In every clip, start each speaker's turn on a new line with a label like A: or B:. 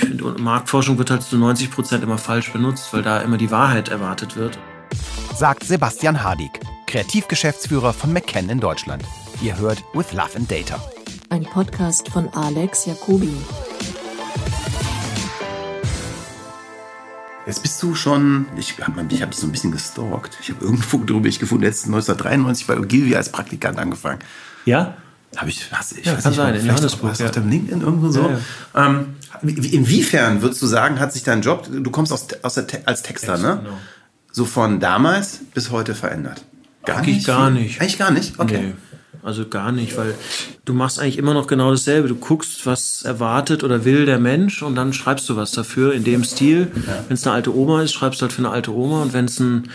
A: Ich finde, Marktforschung wird halt zu 90 Prozent immer falsch benutzt, weil da immer die Wahrheit erwartet wird.
B: Sagt Sebastian Hardig, Kreativgeschäftsführer von McKen in Deutschland. Ihr hört With Love and Data.
C: Ein Podcast von Alex Jacobi.
D: Jetzt bist du schon, ich habe ich hab dich so ein bisschen gestalkt. Ich habe irgendwo drüber ich gefunden, jetzt 1993 bei Ogilvy als Praktikant angefangen.
A: Ja?
D: Habe ich, was, ich
A: ja,
D: weiß
A: kann
D: nicht,
A: sein, in
D: Johannesburg. Du
A: ja.
D: auf dem LinkedIn irgendwo so?
A: Ja.
D: Ähm, wie- inwiefern würdest du sagen, hat sich dein Job, du kommst aus, aus der, als Texter,
A: Text,
D: ne?
A: genau.
D: So von damals bis heute verändert? Gar
A: Eigentlich gar
D: viel?
A: nicht.
D: Eigentlich gar nicht? Okay.
A: Nee, also gar nicht, weil du machst eigentlich immer noch genau dasselbe. Du guckst, was erwartet oder will der Mensch und dann schreibst du was dafür in dem Stil. Wenn es eine alte Oma ist, schreibst du halt für eine alte Oma und wenn es ein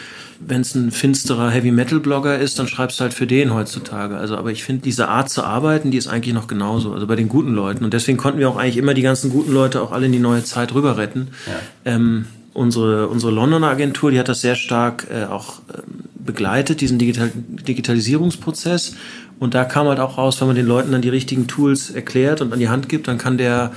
A: wenn es ein finsterer Heavy Metal Blogger ist, dann schreibst du halt für den heutzutage. Also, aber ich finde diese Art zu arbeiten, die ist eigentlich noch genauso. Also bei den guten Leuten. Und deswegen konnten wir auch eigentlich immer die ganzen guten Leute auch alle in die neue Zeit rüber retten. Ähm, unsere, unsere Londoner Agentur, die hat das sehr stark äh, auch ähm, begleitet, diesen Digital Digitalisierungsprozess. Und da kam halt auch raus, wenn man den Leuten dann die richtigen Tools erklärt und an die Hand gibt, dann kann der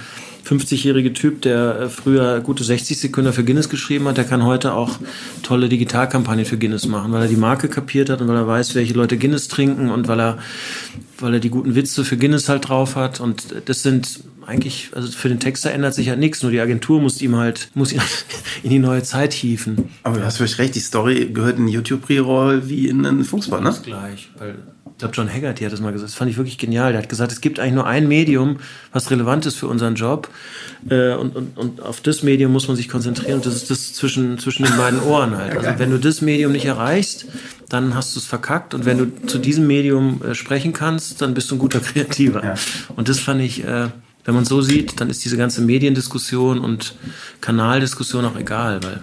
A: 50-jährige Typ, der äh, früher gute 60 Sekunden für Guinness geschrieben hat, der kann heute auch tolle Digitalkampagnen für Guinness machen, weil er die Marke kapiert hat und weil er weiß, welche Leute Guinness trinken und weil er, weil er die guten Witze für Guinness halt drauf hat. Und das sind eigentlich, also für den Texter ändert sich halt nichts, nur die Agentur muss ihm halt, muss ihn in die neue Zeit hieven.
D: Aber du hast völlig recht, die Story gehört in YouTube-Reroll wie in einen Fußball, ne?
A: Das gleich, weil ich glaube, John Haggerty hat das mal gesagt. Das fand ich wirklich genial. Der hat gesagt, es gibt eigentlich nur ein Medium, was relevant ist für unseren Job. Äh, und, und, und auf das Medium muss man sich konzentrieren. Und das ist das zwischen, zwischen den beiden Ohren halt. Also wenn du das Medium nicht erreichst, dann hast du es verkackt. Und wenn du zu diesem Medium äh, sprechen kannst, dann bist du ein guter Kreativer.
D: Ja.
A: Und das fand ich, äh, wenn man so sieht, dann ist diese ganze Mediendiskussion und Kanaldiskussion auch egal. Weil,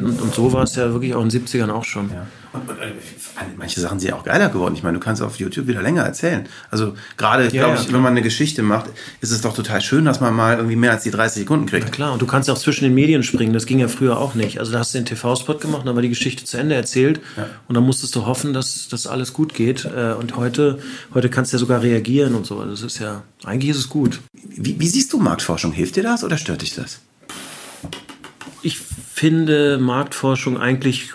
A: und, und so war es ja wirklich auch in den 70ern auch schon.
D: Ja. Und, und, äh, manche Sachen sind ja auch geiler geworden. Ich meine, du kannst auf YouTube wieder länger erzählen. Also gerade,
A: Ja,
D: glaube
A: ja,
D: ich,
A: klar.
D: wenn man eine Geschichte macht, ist es doch total schön, dass man mal irgendwie mehr als die 30 Sekunden
A: Na
D: kriegt.
A: klar, und du kannst ja auch zwischen den Medien springen. Das ging ja früher auch nicht. Also da hast du den TV-Spot gemacht, dann war die Geschichte zu Ende erzählt und dann musstest du hoffen, dass das alles gut geht. Äh, Und heute, heute kannst du ja sogar reagieren und so. Also Das ist ja, eigentlich ist es gut.
D: Wie, wie siehst du Marktforschung? Hilft dir das oder stört dich das?
A: Ich finde Marktforschung eigentlich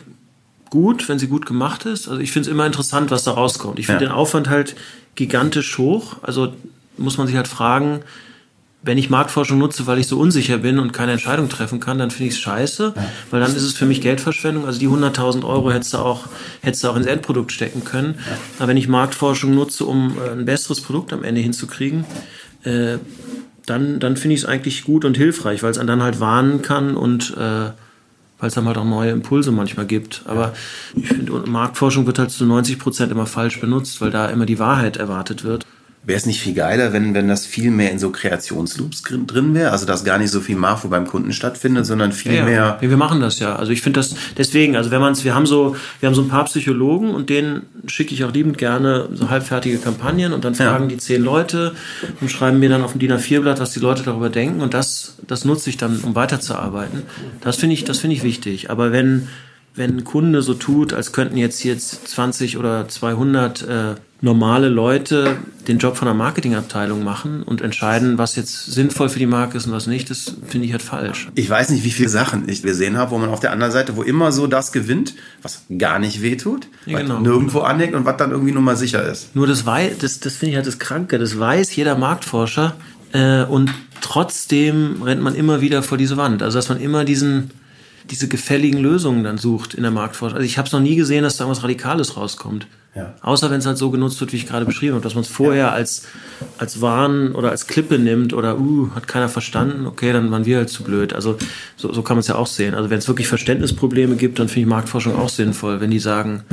A: gut, wenn sie gut gemacht ist. Also ich finde es immer interessant, was da rauskommt. Ich finde
D: Ja.
A: den Aufwand halt gigantisch hoch. Also muss man sich halt fragen, wenn ich Marktforschung nutze, weil ich so unsicher bin und keine Entscheidung treffen kann, dann finde ich es scheiße, weil dann ist es für mich Geldverschwendung. Also die 100.000 Euro hättest du auch, hättest du auch ins Endprodukt stecken können. Aber wenn ich Marktforschung nutze, um äh, ein besseres Produkt am Ende hinzukriegen, äh, dann, dann finde ich es eigentlich gut und hilfreich, weil es einen dann halt warnen kann und äh, weil es dann halt auch neue Impulse manchmal gibt. Aber ich finde, Marktforschung wird halt zu 90 Prozent immer falsch benutzt, weil da immer die Wahrheit erwartet wird.
D: Wäre es nicht viel geiler, wenn, wenn das viel mehr in so Kreationsloops drin- wäre? Also, dass gar nicht so viel Marfo beim Kunden stattfindet, sondern viel
A: Ja,
D: mehr.
A: ja, wir machen das ja. Also ich finde das deswegen, also wenn man es, wir haben so, wir haben so ein paar Psychologen und denen schicke ich auch liebend gerne so halbfertige Kampagnen und dann
D: Ja.
A: fragen die zehn Leute und schreiben mir dann auf dem DIN A4-Blatt, was die Leute darüber denken und das, das nutze ich dann, um weiterzuarbeiten. Das finde ich, das finde ich wichtig. Aber wenn, wenn ein Kunde so tut, als könnten jetzt jetzt 20 oder 200 äh, normale Leute den Job von der Marketingabteilung machen und entscheiden, was jetzt sinnvoll für die Marke ist und was nicht, das finde ich halt falsch.
D: Ich weiß nicht, wie viele Sachen ich gesehen habe, wo man auf der anderen Seite, wo immer so das gewinnt, was gar nicht wehtut,
A: Ja, genau.
D: nirgendwo aneckt und was dann irgendwie nur mal sicher ist.
A: Nur das weiß, das, das finde ich halt das Kranke. Das weiß jeder Marktforscher äh, und trotzdem rennt man immer wieder vor diese Wand. Also dass man immer diesen diese gefälligen Lösungen dann sucht in der Marktforschung. Also ich habe es noch nie gesehen, dass da was Radikales rauskommt.
D: Ja.
A: Außer wenn es halt so genutzt wird, wie ich gerade beschrieben habe, dass man es vorher als, als Warn oder als Klippe nimmt oder, uh, hat keiner verstanden, okay, dann waren wir halt zu blöd. Also so, so kann man es ja auch sehen. Also wenn es wirklich Verständnisprobleme gibt, dann finde ich Marktforschung auch sinnvoll, wenn die sagen,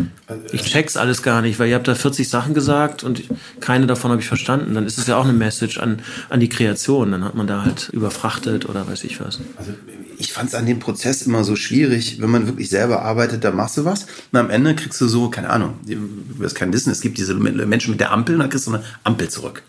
A: ich check's alles gar nicht, weil ihr habt da 40 Sachen gesagt und keine davon habe ich verstanden. Dann ist es ja auch eine Message an, an die Kreation. Dann hat man da halt überfrachtet oder weiß ich was.
D: Also ich fand es an dem Prozess immer so schwierig, wenn man wirklich selber arbeitet, da machst du was und am Ende kriegst du so, keine Ahnung, du wirst kein wissen, es gibt diese Menschen mit der Ampel und dann kriegst du eine Ampel zurück.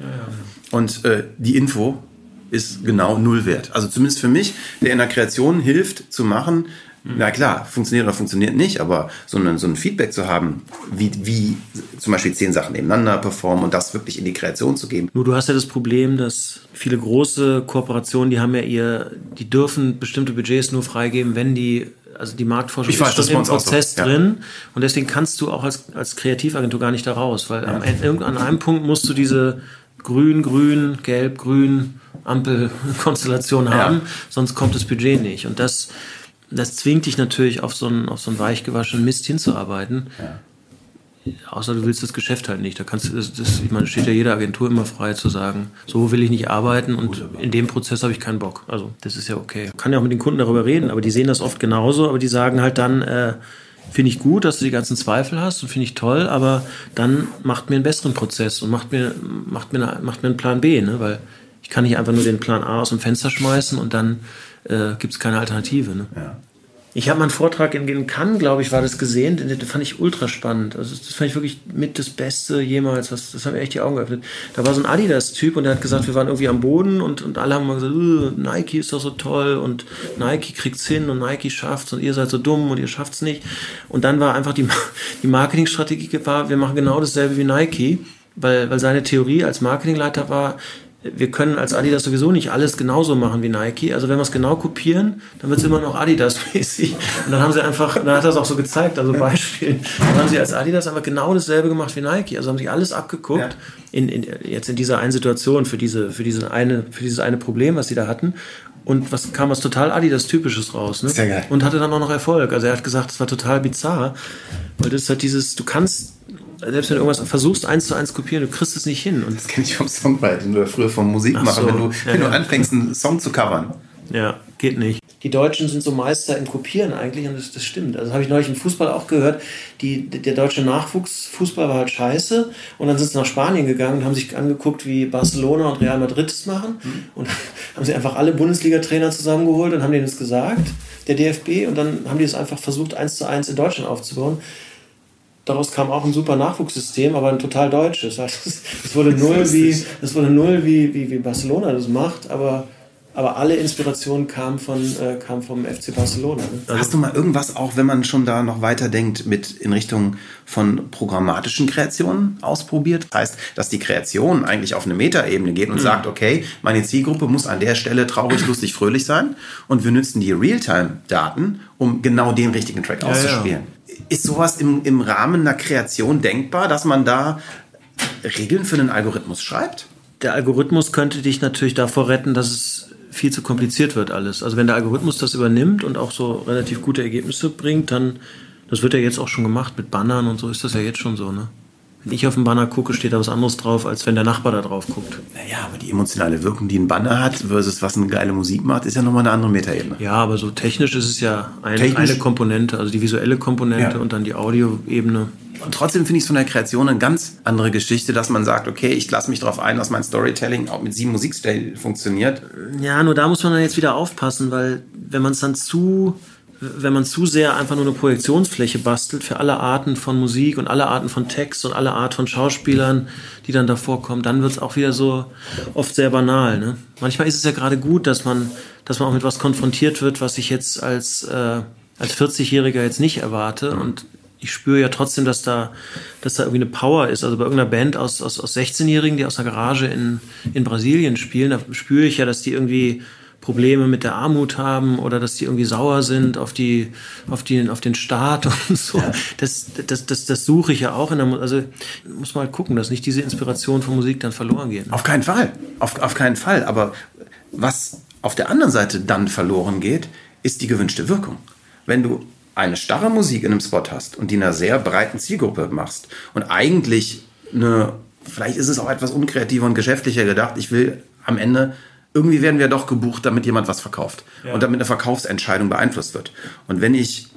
D: Und äh, die Info ist genau null wert. Also zumindest für mich, der in der Kreation hilft zu machen, Na klar, funktioniert oder funktioniert nicht, aber so ein, so ein Feedback zu haben, wie, wie zum Beispiel zehn Sachen nebeneinander performen und das wirklich in die Kreation zu geben.
A: Nur du hast ja das Problem, dass viele große Kooperationen, die haben ja ihr, die dürfen bestimmte Budgets nur freigeben, wenn die, also die Marktforschung
D: Ich weiß,
A: ist schon im
D: auch so,
A: Prozess
D: ja.
A: drin und deswegen kannst du auch als, als Kreativagentur gar nicht da raus, weil am Ende, irgend- an einem Punkt musst du diese grün, grün, gelb, grün Ampelkonstellation haben, sonst kommt das Budget nicht. Und das, das zwingt dich natürlich auf so einen, auf so einen weichgewaschenen Mist hinzuarbeiten. Außer du willst das Geschäft halt nicht. Da kannst du, das, das, ich meine, steht ja jeder Agentur immer frei zu sagen, so will ich nicht arbeiten und in dem Prozess habe ich keinen Bock. Also das ist ja okay. Kann ja auch mit den Kunden darüber reden, aber die sehen das oft genauso, aber die sagen halt dann, äh, finde ich gut, dass du die ganzen Zweifel hast und finde ich toll, aber dann macht mir einen besseren Prozess und macht mir, macht mir, eine, macht mir einen Plan B, ne? weil ich kann nicht einfach nur den Plan A aus dem Fenster schmeißen und dann äh, gibt es keine Alternative. Ne?
D: Ja.
A: Ich habe mal einen Vortrag in, in Cannes, glaube ich, war das gesehen. Den, den fand ich ultra spannend. Also das fand ich wirklich mit das Beste jemals. Was, das hat mir echt die Augen geöffnet. Da war so ein Adidas-Typ und der hat gesagt, wir waren irgendwie am Boden und, und alle haben mal gesagt, "Uh, Nike ist doch so toll und Nike kriegt's hin und Nike schafft's und ihr seid so dumm und ihr schafft's nicht. Und dann war einfach die, die Marketingstrategie war, wir machen genau dasselbe wie Nike, weil, weil seine Theorie als Marketingleiter war, wir können als Adidas sowieso nicht alles genauso machen wie Nike. Also wenn wir es genau kopieren, dann wird es immer noch Adidas-mäßig. Und dann haben sie einfach, dann hat er es auch so gezeigt, also Beispiel. Dann haben sie als Adidas einfach genau dasselbe gemacht wie Nike. Also haben sie alles abgeguckt,
D: Ja.
A: in, in, jetzt in dieser einen Situation, für, diese, für, diese eine, für dieses eine Problem, was sie da hatten. Und was kam was total Adidas-typisches raus. Ne?
D: Sehr geil.
A: Und hatte dann auch noch Erfolg. Also er hat gesagt, es war total bizarr. Weil das ist halt dieses, du kannst, selbst wenn du irgendwas versuchst, eins zu eins kopieren, du kriegst es nicht hin. Und
D: Das kenne ich vom Songwriting oder früher vom Musikmachen,
A: Ach so.
D: wenn du,
A: Ja,
D: wenn du
A: ja.
D: anfängst, einen Song zu covern.
A: Ja, geht nicht. Die Deutschen sind so Meister im Kopieren eigentlich und das, das stimmt. Also habe ich neulich im Fußball auch gehört, die, der deutsche Nachwuchsfußball war halt scheiße und dann sind sie nach Spanien gegangen und haben sich angeguckt, wie Barcelona und Real Madrid es machen und haben sie einfach alle Bundesliga-Trainer zusammengeholt und haben denen das gesagt, der DFB, und dann haben die es einfach versucht, eins zu eins in Deutschland aufzubauen. Daraus kam auch ein super Nachwuchssystem, aber ein total deutsches. Also es, es wurde null wie, es wurde null wie, wie, wie Barcelona das macht, aber, aber alle Inspiration kam, von, äh, kam vom FC Barcelona. Ne?
D: Hast du mal irgendwas, auch wenn man schon da noch weiter denkt, mit in Richtung von programmatischen Kreationen ausprobiert? Das heißt, dass die Kreation eigentlich auf eine Metaebene geht und
A: Mhm.
D: sagt, okay, meine Zielgruppe muss an der Stelle traurig, lustig, fröhlich sein und wir nutzen die Realtime-Daten, um genau den richtigen Track auszuspielen. Ist sowas im, im Rahmen einer Kreation denkbar, dass man da Regeln für einen Algorithmus schreibt?
A: Der Algorithmus könnte dich natürlich davor retten, dass es viel zu kompliziert wird alles. Also wenn der Algorithmus das übernimmt und auch so relativ gute Ergebnisse bringt, dann, das wird ja jetzt auch schon gemacht mit Bannern und so ist das ja jetzt schon so, ne? Wenn ich auf den Banner gucke, steht da was anderes drauf, als wenn der Nachbar da drauf guckt.
D: Naja, aber die emotionale Wirkung, die ein Banner hat, versus was eine geile Musik macht, ist ja nochmal eine andere Metaebene.
A: Ja, aber so technisch ist es ja ein, eine Komponente, also die visuelle Komponente
D: Ja.
A: und dann die Audioebene.
D: Und trotzdem finde ich es von der Kreation eine ganz andere Geschichte, dass man sagt, okay, ich lasse mich darauf ein, dass mein Storytelling auch mit sieben Musikstilen funktioniert.
A: Ja, nur da muss man dann jetzt wieder aufpassen, weil wenn man es dann zu, wenn man zu sehr einfach nur eine Projektionsfläche bastelt für alle Arten von Musik und alle Arten von Text und alle Art von Schauspielern, die dann davor kommen, dann wird es auch wieder so oft sehr banal. Ne? Manchmal ist es ja gerade gut, dass man, dass man auch mit was konfrontiert wird, was ich jetzt als, äh, als 40-Jähriger jetzt nicht erwarte und ich spüre ja trotzdem, dass da, dass da irgendwie eine Power ist. Also bei irgendeiner Band aus, aus, aus 16-Jährigen, die aus einer Garage in, in Brasilien spielen, da spüre ich ja, dass die irgendwie Probleme mit der Armut haben oder dass die irgendwie sauer sind auf die, auf die, auf den Staat und so. Das, das, das, das suche ich ja auch in der, Mu- also muss man halt gucken, dass nicht diese Inspiration von Musik dann verloren geht.
D: Auf keinen Fall. Auf, auf keinen Fall. Aber was auf der anderen Seite dann verloren geht, ist die gewünschte Wirkung. Wenn du eine starre Musik in einem Spot hast und die einer sehr breiten Zielgruppe machst und eigentlich eine, vielleicht ist es auch etwas unkreativer und geschäftlicher gedacht, ich will am Ende, irgendwie werden wir doch gebucht, damit jemand was verkauft und damit eine Verkaufsentscheidung beeinflusst wird. Und wenn ich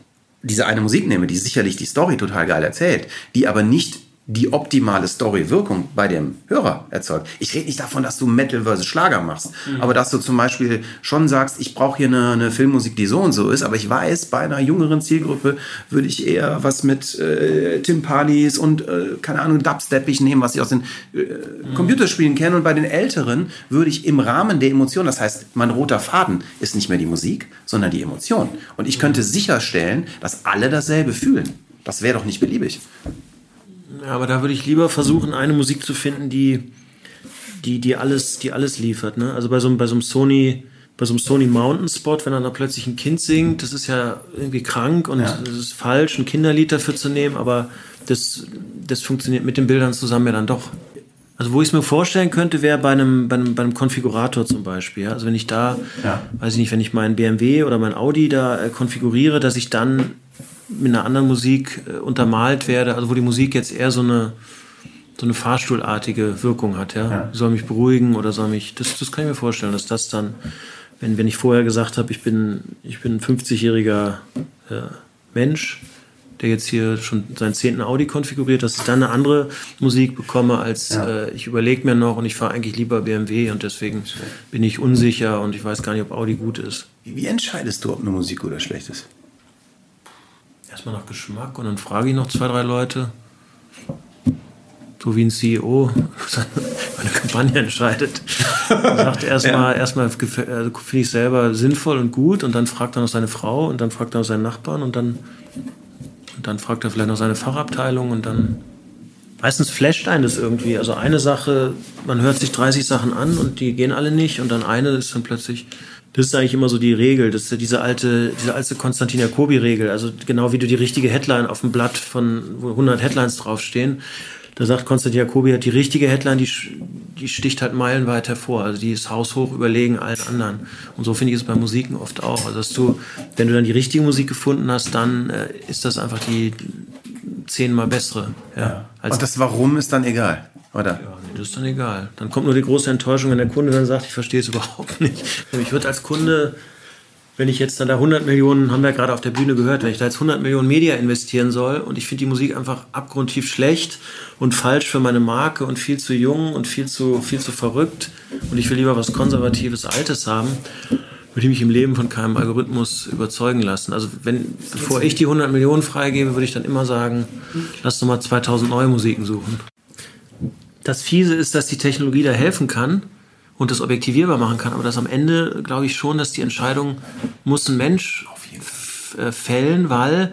D: diese eine Musik nehme, die sicherlich die Story total geil erzählt, die aber nicht die optimale Story-Wirkung bei dem Hörer erzeugt. Ich rede nicht davon, dass du Metal versus Schlager machst, mhm. aber dass du zum Beispiel schon sagst, ich brauche hier eine, eine, Filmmusik, die so und so ist, aber ich weiß, bei einer jüngeren Zielgruppe würde ich eher was mit äh, Timpanis und, äh, keine Ahnung, Dubstep nehmen, was ich aus den äh, mhm. Computerspielen kenne und bei den Älteren würde ich im Rahmen der Emotion, das heißt, mein roter Faden ist nicht mehr die Musik, sondern die Emotion. Und ich könnte sicherstellen, dass alle dasselbe fühlen. Das wäre doch nicht beliebig.
A: Ja, aber da würde ich lieber versuchen, eine Musik zu finden, die, die, die, alles, die alles liefert. Ne? Also bei so, bei so einem Sony, bei so einem Sony Mountain Spot, wenn dann da plötzlich ein Kind singt, das ist ja irgendwie krank und ja. das ist falsch, ein Kinderlied dafür zu nehmen, aber das, das funktioniert mit den Bildern zusammen ja dann doch. Also wo ich es mir vorstellen könnte, wäre bei einem, bei, einem, bei einem Konfigurator zum Beispiel. Also wenn ich da, ja. weiß ich nicht, wenn ich meinen BMW oder mein Audi da äh, konfiguriere, dass ich dann mit einer anderen Musik äh, untermalt werde, also wo die Musik jetzt eher so eine, so eine Fahrstuhlartige Wirkung hat, ja? ja. Soll mich beruhigen oder soll mich, das, das kann ich mir vorstellen, dass das dann, wenn, wenn ich vorher gesagt habe, ich bin, ich bin ein 50-jähriger äh, Mensch, der jetzt hier schon seinen zehnten Audi konfiguriert, dass ich dann eine andere Musik bekomme, als ja. äh, ich überlege mir noch und ich fahre eigentlich lieber BMW und deswegen bin ich unsicher und ich weiß gar nicht, ob Audi gut ist.
D: Wie entscheidest du, ob eine Musik gut oder schlecht ist?
A: Erstmal nach Geschmack und dann frage ich noch zwei, drei Leute, so wie ein CEO eine Kampagne entscheidet. Er sagt erstmal, ja. erstmal also finde ich selber sinnvoll und gut und dann fragt er noch seine Frau und dann fragt er noch seinen Nachbarn und dann, und dann fragt er vielleicht noch seine Fachabteilung und dann meistens flasht einen das irgendwie. Also eine Sache, man hört sich 30 Sachen an und die gehen alle nicht und dann eine ist dann plötzlich das ist eigentlich immer so die Regel. Das ist ja diese alte, diese alte Konstantin Jacobi-Regel. Also genau wie du die richtige Headline auf dem Blatt von, wo 100 Headlines draufstehen. Da sagt Konstantin Jacobi, hat die richtige Headline, die, die sticht halt meilenweit hervor. Also die ist haushoch überlegen allen anderen. Und so finde ich es bei Musiken oft auch. Also dass du, wenn du dann die richtige Musik gefunden hast, dann äh, ist das einfach die zehnmal bessere. Ja,
D: ja. Und das Warum ist dann egal. Oder? Ja,
A: das ist dann egal. Dann kommt nur die große Enttäuschung, wenn der Kunde dann sagt, ich verstehe es überhaupt nicht. Ich würde als Kunde, wenn ich jetzt dann da 100 Millionen, haben wir gerade auf der Bühne gehört, wenn ich da jetzt 100 Millionen Media investieren soll und ich finde die Musik einfach abgrundtief schlecht und falsch für meine Marke und viel zu jung und viel zu, viel zu verrückt und ich will lieber was Konservatives, Altes haben, würde ich mich im Leben von keinem Algorithmus überzeugen lassen. Also wenn, bevor ich die 100 Millionen freigebe, würde ich dann immer sagen, lass doch mal 2000 neue Musiken suchen. Das Fiese ist, dass die Technologie da helfen kann und das objektivierbar machen kann, aber das am Ende glaube ich schon, dass die Entscheidung muss ein Mensch äh, fällen, weil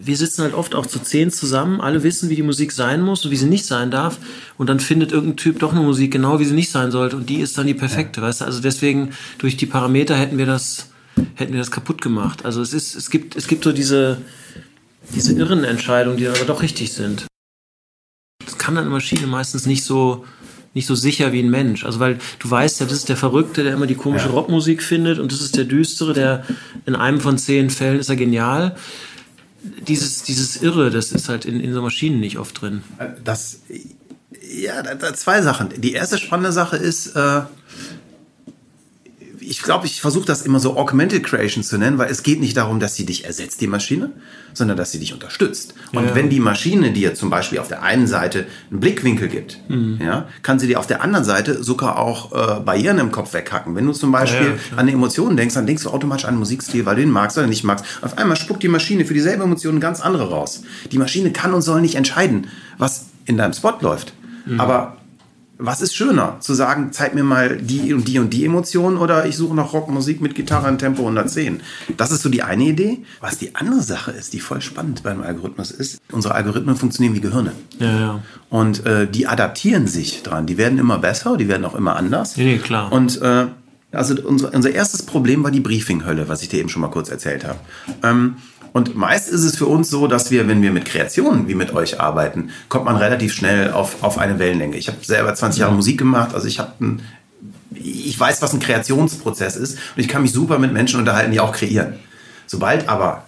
A: wir sitzen halt oft auch zu zehn zusammen, alle wissen, wie die Musik sein muss und wie sie nicht sein darf. Und dann findet irgendein Typ doch eine Musik genau, wie sie nicht sein sollte. Und die ist dann die perfekte, ja. weißt du? Also deswegen, durch die Parameter hätten wir das, hätten wir das kaputt gemacht. Also es ist, es gibt, es gibt so diese, diese irren Entscheidungen, die aber doch richtig sind kann dann eine Maschine meistens nicht so nicht so sicher wie ein Mensch. Also weil du weißt ja, das ist der Verrückte, der immer die komische ja. Rockmusik findet und das ist der Düstere, der in einem von zehn Fällen ist er genial. Dieses, dieses Irre, das ist halt in, in so Maschinen nicht oft drin.
D: Das, ja, da, da zwei Sachen. Die erste spannende Sache ist, äh, ich glaube, ich versuche das immer so Augmented Creation zu nennen, weil es geht nicht darum, dass sie dich ersetzt, die Maschine, sondern dass sie dich unterstützt. Und ja. wenn die Maschine dir zum Beispiel auf der einen Seite einen Blickwinkel gibt, mhm. ja, kann sie dir auf der anderen Seite sogar auch äh, Barrieren im Kopf weghacken. Wenn du zum Beispiel ja, an Emotionen denkst, dann denkst du automatisch an einen Musikstil, weil du ihn magst oder nicht magst. Auf einmal spuckt die Maschine für dieselbe Emotion eine ganz andere raus. Die Maschine kann und soll nicht entscheiden, was in deinem Spot läuft. Mhm. Aber was ist schöner? Zu sagen, zeig mir mal die und die und die Emotionen oder ich suche noch Rockmusik mit Gitarre in Tempo 110. Das ist so die eine Idee. Was die andere Sache ist, die voll spannend beim Algorithmus ist, unsere Algorithmen funktionieren wie Gehirne.
A: Ja, ja.
D: Und äh, die adaptieren sich dran. Die werden immer besser, die werden auch immer anders.
A: Nee, klar.
D: Und äh, also unser, unser erstes Problem war die Briefinghölle, was ich dir eben schon mal kurz erzählt habe. Ähm, und meist ist es für uns so, dass wir, wenn wir mit Kreationen wie mit euch arbeiten, kommt man relativ schnell auf, auf eine Wellenlänge. Ich habe selber 20 Jahre Musik gemacht, also ich habe ich weiß, was ein Kreationsprozess ist und ich kann mich super mit Menschen unterhalten, die auch kreieren. Sobald aber,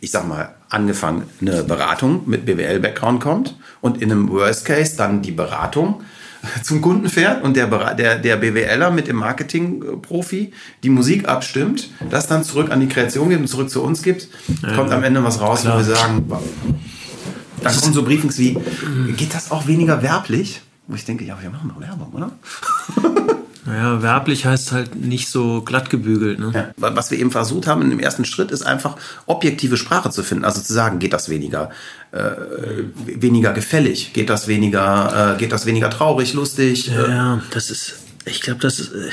D: ich sag mal, angefangen eine Beratung mit BWL-Background kommt und in einem Worst Case dann die Beratung zum Kunden fährt und der, der, der BWLer mit dem Marketing-Profi die Musik abstimmt, das dann zurück an die Kreation gibt und zurück zu uns gibt, kommt am Ende was raus, klar. wo wir sagen. Dann kommen so Briefings wie, geht das auch weniger werblich? Wo ich denke, ja, wir machen doch Werbung, oder?
A: Naja, werblich heißt halt nicht so glatt gebügelt. Ne?
D: Ja. Was wir eben versucht haben in dem ersten Schritt, ist einfach objektive Sprache zu finden. Also zu sagen, geht das weniger, äh, weniger gefällig, geht das weniger, äh, geht das weniger traurig, lustig.
A: Ja,
D: Äh,
A: ja, das ist, ich glaube, das ist, äh,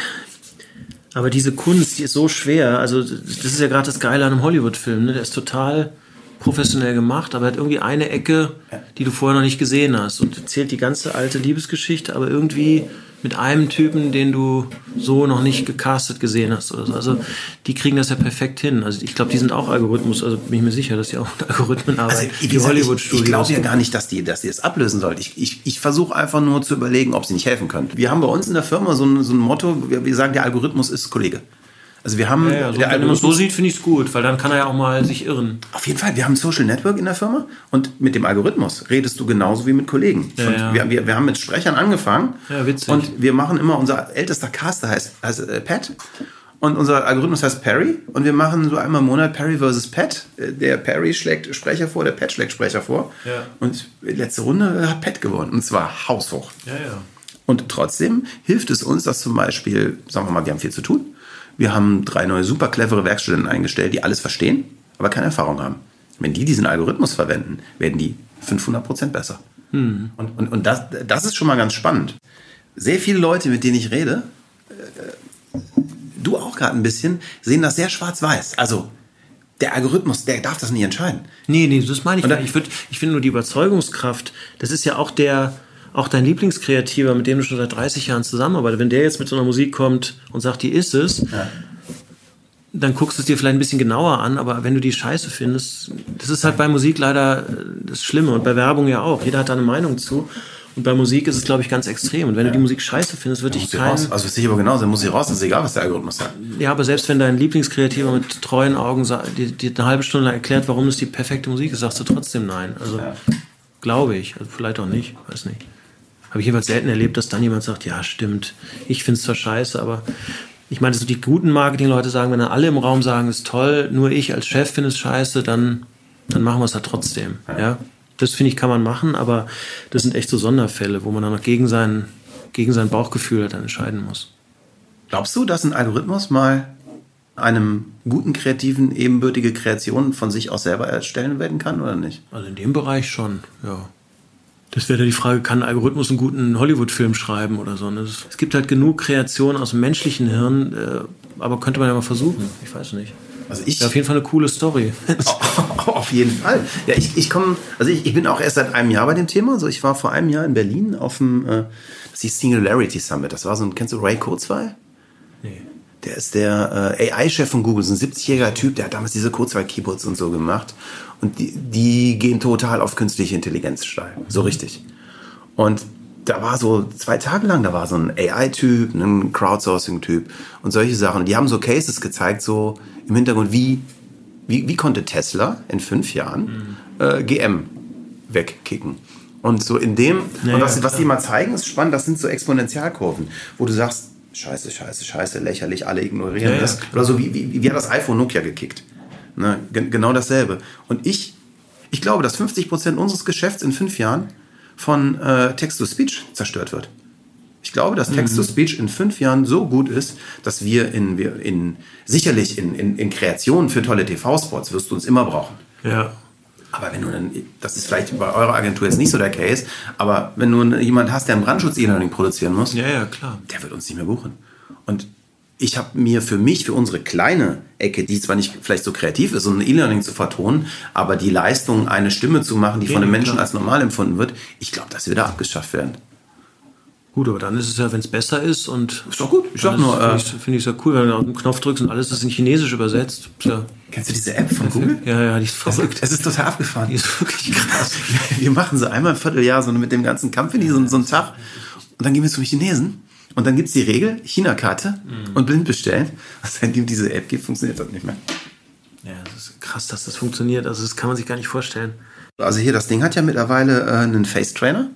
A: aber diese Kunst, die ist so schwer. Also, das ist ja gerade das Geile an einem Hollywood-Film. Ne? Der ist total professionell gemacht, aber hat irgendwie eine Ecke, die du vorher noch nicht gesehen hast und erzählt die ganze alte Liebesgeschichte, aber irgendwie mit einem Typen, den du so noch nicht gecastet gesehen hast oder so. Also die kriegen das ja perfekt hin. Also ich glaube, die sind auch Algorithmus, also bin ich mir sicher, dass die auch mit Algorithmen
D: Also,
A: arbeiten.
D: wie
A: die
D: ich,
A: Hollywood-Studios.
D: ich glaube ja gar nicht, dass die, dass die es ablösen sollte. Ich, ich, ich versuche einfach nur zu überlegen, ob sie nicht helfen können. Wir haben bei uns in der Firma so ein, so ein Motto, wir, wir sagen, der Algorithmus ist Kollege. Also wir haben,
A: ja, ja, so,
D: der
A: wenn man es so sieht, finde ich es gut, weil dann kann er ja auch mal sich irren.
D: auf jeden Fall, wir haben ein Social Network in der Firma und mit dem Algorithmus redest du genauso wie mit Kollegen.
A: Ja.
D: Wir, wir, wir haben mit Sprechern angefangen
A: Ja, witzig.
D: und wir machen immer, unser ältester Caster heißt, heißt äh, Pat und unser Algorithmus heißt Perry und wir machen so einmal im Monat Perry versus Pat. Äh, Der Perry schlägt Sprecher vor, der Pat schlägt Sprecher vor
A: Ja.
D: und letzte Runde hat Pat gewonnen und zwar haushoch.
A: Ja, ja.
D: Und trotzdem hilft es uns, dass zum Beispiel, sagen wir mal, wir haben viel zu tun. Wir haben drei neue super clevere Werkstudenten eingestellt, die alles verstehen, aber keine Erfahrung haben. Wenn die diesen Algorithmus verwenden, werden die 500 Prozent besser. Und, und, und das, das ist schon mal ganz spannend. Sehr viele Leute, mit denen ich rede, äh, du auch gerade ein bisschen, sehen das sehr schwarz-weiß. Also der Algorithmus, der darf das nicht entscheiden.
A: Nee, nee, das meine ich
D: Und
A: nicht. Ich, würd, ich finde nur die Überzeugungskraft, das ist ja auch der, auch dein Lieblingskreativer, mit dem du schon seit 30 Jahren zusammenarbeitest. Wenn der jetzt mit so einer Musik kommt und sagt, die ist es, dann guckst du es dir vielleicht ein bisschen genauer an, aber wenn du die scheiße findest, das ist halt bei Musik leider äh, das Schlimme und bei Werbung ja auch. Jeder hat da eine Meinung zu. Und bei Musik ist es, glaube ich, ganz extrem. Und wenn du die Musik scheiße findest, wird dich
D: sie raus. Also das sehe ich aber genauso, muss sie raus, das ist egal, was der Algorithmus sagt.
A: Ja, aber selbst wenn dein Lieblingskreativer mit treuen Augen dir, dir eine halbe Stunde lang erklärt, warum es die perfekte Musik ist, sagst du trotzdem nein. Also glaube ich. Also vielleicht auch nicht, weiß nicht. Habe ich jeweils selten erlebt, dass dann jemand sagt, ja, stimmt, ich finde es zwar scheiße, aber ich meine, so die guten Marketingleute sagen, wenn dann alle im Raum sagen, ist toll, nur ich als Chef finde es scheiße, dann, dann machen wir es halt trotzdem. Ja. Das finde ich, kann man machen, aber das sind echt so Sonderfälle, wo man dann noch gegen sein, gegen sein Bauchgefühl halt dann entscheiden muss.
D: Glaubst du, dass ein Algorithmus mal einem guten Kreativen ebenbürtige Kreationen von sich aus selber erstellen werden kann oder nicht?
A: Also in dem Bereich schon, ja. Das wäre ja die Frage, kann ein Algorithmus einen guten Hollywood-Film schreiben oder so? ne? Es gibt halt genug Kreationen aus dem menschlichen Hirn, äh, aber könnte man ja mal versuchen. Ich weiß nicht.
D: Also ich
A: Wäre auf jeden Fall eine coole Story.
D: auf jeden Fall. Ja, ich, ich komme, also ich, ich bin auch erst seit einem Jahr bei dem Thema. Also ich war vor einem Jahr in Berlin auf dem, äh, das Singularity Summit. Das war so ein, kennst du Ray Kurzweil?
A: Nee.
D: Der ist der äh, AI-Chef von Google, so ein 70-jähriger Typ, der hat damals diese Kurzweil-Keyboards und so gemacht. Und die, die gehen total auf künstliche Intelligenz steil. So richtig. Und da war so zwei Tage lang, da war so ein AI-Typ, ein Crowdsourcing-Typ und solche Sachen. Und die haben so Cases gezeigt, so im Hintergrund, wie, wie, wie konnte Tesla in fünf Jahren äh, GM wegkicken. Und so in dem,
A: Ja,
D: und was,
A: ja,
D: was die mal zeigen, ist spannend, das sind so Exponentialkurven, wo du sagst, scheiße, scheiße, scheiße, lächerlich, alle ignorieren
A: Ja, ja,
D: das. Oder so, wie, wie, wie hat das iPhone Nokia gekickt? Ne, gen- genau dasselbe. Und ich, ich glaube, dass 50 Prozent unseres Geschäfts in fünf Jahren von äh, Text-to-Speech zerstört wird. Ich glaube, dass Text-to-Speech in fünf Jahren so gut ist, dass wir in, wir in sicherlich in, in, in Kreationen für tolle TV-Spots wirst du uns immer brauchen.
A: Ja.
D: Aber wenn du dann, das ist vielleicht bei eurer Agentur jetzt nicht so der Case, aber wenn du jemand hast, der einen Brandschutz-E-Learning produzieren muss,
A: Ja, ja, klar.
D: der wird uns nicht mehr buchen. Und ich habe mir für mich, für unsere kleine Ecke, die zwar nicht vielleicht so kreativ ist, so ein E-Learning zu vertonen, aber die Leistung, eine Stimme zu machen, die von einem
A: Ja,
D: Menschen
A: klar.
D: als normal empfunden wird, ich glaube, dass wir da abgeschafft werden.
A: Gut, aber dann ist es ja, wenn es besser ist und.
D: Ist doch gut. Ich sag nur,
A: Finde
D: äh,
A: ich, find ich ja cool, wenn du auf den Knopf drückst und alles ist in Chinesisch übersetzt. Ja,
D: Kennst du diese App von Google?
A: ja, ja, die ist verrückt.
D: Es ist total abgefahren.
A: Die ist wirklich krass.
D: Wir machen so einmal im Vierteljahr so mit dem ganzen Company so, so einen Tag und dann gehen wir zum Chinesen und dann gibt's die Regel, China-Karte und blind bestellen. Und seitdem diese App gibt, funktioniert das nicht mehr.
A: Ja, das ist krass, dass das funktioniert. Also, das kann man sich gar nicht vorstellen.
D: Also hier, das Ding hat ja mittlerweile äh, einen Face-Trainer.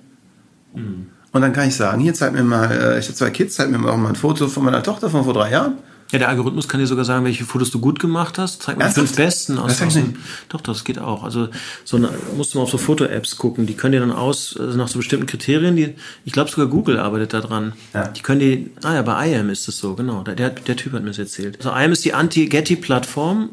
D: Und dann kann ich sagen, hier zeig mir mal, äh, ich habe zwei Kids, zeig mir mal auch mal ein Foto von meiner Tochter von vor drei Jahren.
A: Ja, der Algorithmus kann dir sogar sagen, welche Fotos du gut gemacht hast. Zeig mir die fünf besten aus.
D: Das
A: aus. Doch, das geht auch. Also so eine, musst du mal auf so Foto-Apps gucken. Die können dir dann aus, also nach so bestimmten Kriterien, die, ich glaube sogar Google arbeitet da dran.
D: Ja.
A: Die können die, ah ja, bei IAM ist es so, genau. Der, der, der Typ hat mir das erzählt. Also IAM ist die Anti-Getty-Plattform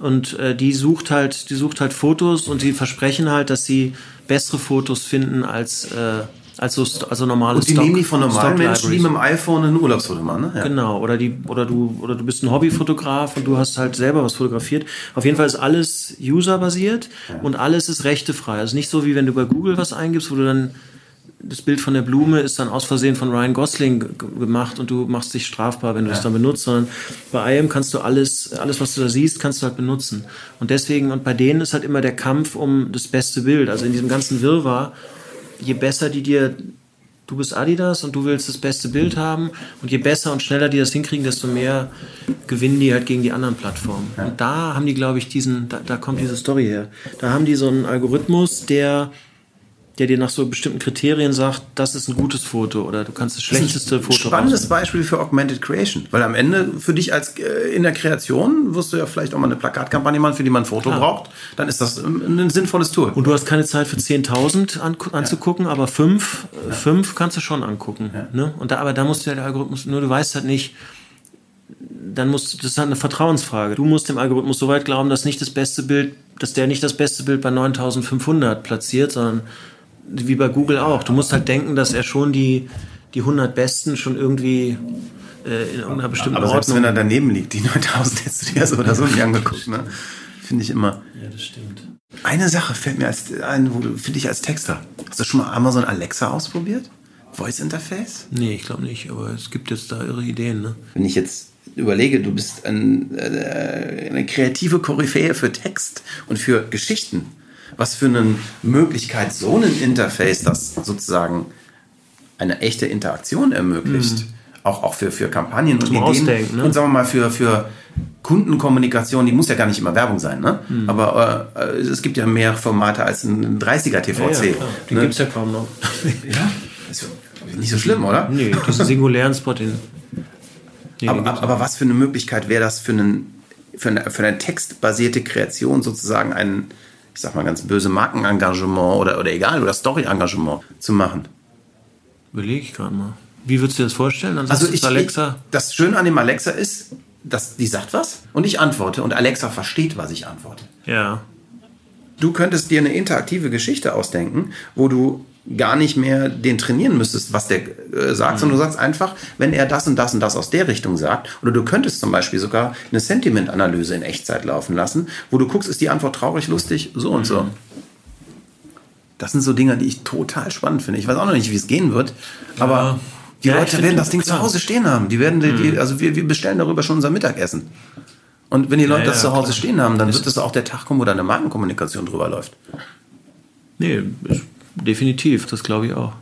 A: und äh, die sucht halt, die sucht halt Fotos und die versprechen halt, dass sie bessere Fotos finden als, äh, als so, also normale
D: Und die
A: Stock-
D: nehmen die von normalen Menschen, die mit dem iPhone ein Urlaubsfoto machen, ne? Ja.
A: Genau, oder die, oder du, oder du bist ein Hobbyfotograf und du hast halt selber was fotografiert. Auf jeden Fall ist alles userbasiert und alles ist rechtefrei. Also nicht so wie wenn du bei Google was eingibst, wo du dann das Bild von der Blume ist dann aus Versehen von Ryan Gosling gemacht und du machst dich strafbar, wenn du es dann benutzt, sondern bei IAM kannst du alles, alles, was du da siehst, kannst du halt benutzen. Und deswegen, und bei denen ist halt immer der Kampf um das beste Bild. Also in diesem ganzen Wirrwarr, je besser die dir du bist Adidas und du willst das beste Bild haben und je besser und schneller die das hinkriegen, desto mehr gewinnen die halt gegen die anderen Plattformen. Und da haben die, glaube ich, diesen, da, da kommt diese Story her. Da haben die so einen Algorithmus, der, der dir nach so bestimmten Kriterien sagt, das ist ein gutes Foto oder du kannst das schlechteste Foto
D: Spannendes
A: raus-
D: Beispiel für Augmented Creation. Weil am Ende für dich als äh, in der Kreation wirst du ja vielleicht auch mal eine Plakatkampagne machen, für die man ein Foto
A: Klar.
D: braucht. Dann ist das ähm, ein sinnvolles Tool.
A: Und du hast keine Zeit für 10.000 an, anzugucken, aber fünf, äh, fünf kannst du schon angucken. Ne? Und da, aber da musst du ja der Algorithmus, nur du weißt halt nicht, dann musst du, das ist halt eine Vertrauensfrage. Du musst dem Algorithmus so weit glauben, dass nicht das beste Bild, dass der nicht das beste Bild bei 9500 platziert, sondern wie bei Google auch. Du musst halt denken, dass er schon die, die 100 besten schon irgendwie äh, in irgendeiner bestimmten
D: Aber selbst
A: Ordnung.
D: wenn er daneben liegt, die 9000 hättest du dir so oder so nicht angeguckt. Ne? Finde ich immer.
A: ja, das stimmt.
D: Eine Sache fällt mir als, ein, finde ich als Texter. Hast du schon mal Amazon Alexa ausprobiert? Voice Interface?
A: Nee, ich glaube nicht, aber es gibt jetzt da irre Ideen. Ne?
D: Wenn ich jetzt überlege, du bist ein, äh, eine kreative Koryphäe für Text und für Geschichten. Was für eine Möglichkeit so ein Interface, das sozusagen eine echte Interaktion ermöglicht, auch, auch für, für Kampagnen und Ideen.
A: Ne?
D: Und sagen wir mal, für, für Kundenkommunikation, die muss ja gar nicht immer Werbung sein, ne? Aber äh, es gibt ja mehr Formate als ein 30er TVC.
A: Ja, ja, klar. Die
D: ne?
A: gibt's ja kaum noch.
D: ja? Ist nicht so schlimm, oder?
A: Nee, diesen singulären Spot in. Nee, den
D: Aber, aber was für eine Möglichkeit wäre das für, einen, für, eine, für eine textbasierte Kreation sozusagen ein, ich sag mal ganz böse Markenengagement oder, oder egal, oder Story-Engagement zu machen?
A: Überlege ich gerade mal. Wie würdest du dir das vorstellen? Dann
D: Also ich,
A: Alexa.
D: ich, das Schöne an dem Alexa ist, dass die sagt was und ich antworte und Alexa versteht, was ich antworte.
A: ja.
D: Du könntest dir eine interaktive Geschichte ausdenken, wo du gar nicht mehr den trainieren müsstest, was der äh, sagt, sondern du sagst einfach, wenn er das und das und das aus der Richtung sagt, oder du könntest zum Beispiel sogar eine Sentiment-Analyse in Echtzeit laufen lassen, wo du guckst, ist die Antwort traurig, lustig, so und so. Das sind so Dinge, die ich total spannend finde. Ich weiß auch noch nicht, wie es gehen wird, aber die
A: Ja, ich
D: Leute werden das Ding
A: klar.
D: zu Hause stehen haben. Die werden, die, die, also wir, wir bestellen darüber schon unser Mittagessen. Und wenn die Leute
A: ja,
D: das zu Hause
A: klar.
D: stehen haben, dann wird es auch der Tag kommen, wo da eine Markenkommunikation drüber läuft.
A: Nee, ist, definitiv, das glaube ich auch.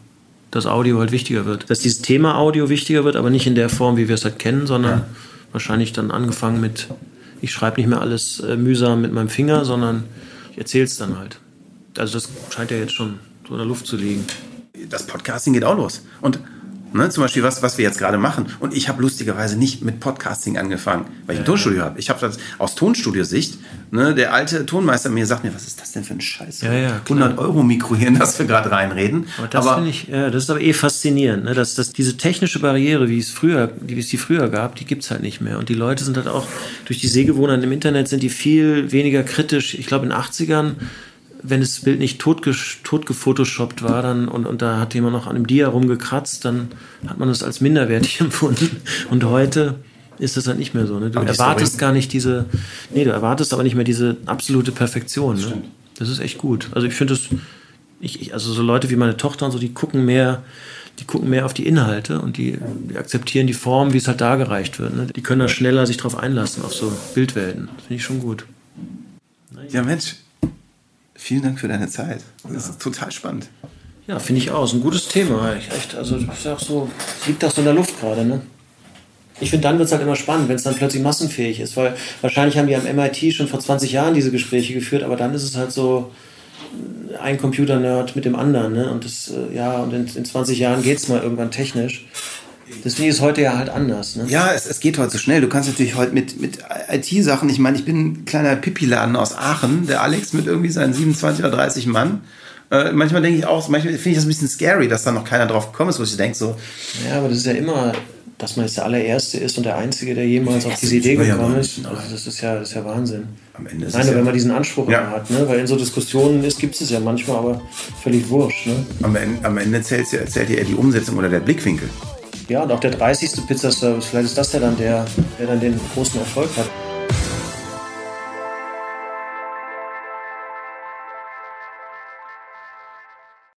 A: Dass Audio halt wichtiger wird. Dass dieses Thema Audio wichtiger wird, aber nicht in der Form, wie wir es halt kennen, sondern wahrscheinlich dann angefangen mit, ich schreibe nicht mehr alles äh, mühsam mit meinem Finger, sondern ich erzähle es dann halt. Also das scheint ja jetzt schon so in der Luft zu liegen.
D: das Podcasting geht auch los. Und ne, zum Beispiel was, was wir jetzt gerade machen. Und ich habe lustigerweise nicht mit Podcasting angefangen, weil ich ein Tonstudio habe. Ich habe das aus Tonstudiosicht. Ne, der alte Tonmeister mir sagt mir, was ist das denn für ein Scheiß?
A: Ja, ja, klar.
D: 100 Euro Mikro hier, in das wir gerade reinreden.
A: Aber das finde ich, ja, das ist aber eh faszinierend, ne? dass, dass diese technische Barriere, wie es früher, wie es die früher gab, die gibt's halt nicht mehr. Und die Leute sind halt auch, durch die Sehgewohnheiten im Internet sind die viel weniger kritisch. Ich glaube, in den 80ern, wenn das Bild nicht totgefotoshoppt war dann, und, und da hat jemand noch an einem Dia rumgekratzt, dann hat man das als minderwertig empfunden. Und heute ist das halt nicht mehr so. Ne? Du erwartest
D: Story-
A: gar nicht diese, nee, du erwartest aber nicht mehr diese absolute Perfektion. Ne? Das ist echt gut. Also ich finde das, ich, ich, also so Leute wie meine Tochter und so, die gucken mehr, die gucken mehr auf die Inhalte und die, die akzeptieren die Form, wie es halt dargereicht wird. Ne? Die können da schneller sich drauf einlassen, auf so Bildwelten. Das finde ich schon gut.
D: Ja, Mensch, vielen Dank für deine Zeit. Das ist total spannend.
A: Ja, finde ich auch. Ist ein gutes Thema. Ich, echt, also das ist auch so, es liegt auch so in der Luft gerade, ne? Ich finde, dann wird es halt immer spannend, wenn es dann plötzlich massenfähig ist, weil wahrscheinlich haben die am MIT schon vor 20 Jahren diese Gespräche geführt, aber dann ist es halt so ein Computer-Nerd mit dem anderen, ne? Und das, äh, ja, und in, in 20 Jahren geht es mal irgendwann technisch. Deswegen ist heute ja halt anders. Ne?
D: Ja, es, es geht heute so schnell. Du kannst natürlich heute mit, mit IT-Sachen, ich meine, ich bin ein kleiner Pipi-Laden aus Aachen, der Alex mit irgendwie seinen 27 oder 30 Mann. Äh, manchmal denke ich auch, manchmal finde ich das ein bisschen scary, dass da noch keiner drauf gekommen ist, wo ich denke so.
A: Ja, aber das ist ja immer, dass man jetzt der allererste ist und der Einzige, der jemals auf diese Idee gekommen ist. Also das ist ja, das ist ja Wahnsinn.
D: Am Ende ist
A: Nein,
D: ja,
A: wenn man diesen Anspruch
D: Ja.
A: immer hat, ne? Weil in so Diskussionen ist, gibt es ja manchmal, aber völlig wurscht, ne?
D: am Ende, am Ende zählt, zählt ja eher die Umsetzung oder der Blickwinkel.
A: Ja, und auch der 30. Pizzaservice, vielleicht ist das ja dann der, der dann den großen Erfolg hat.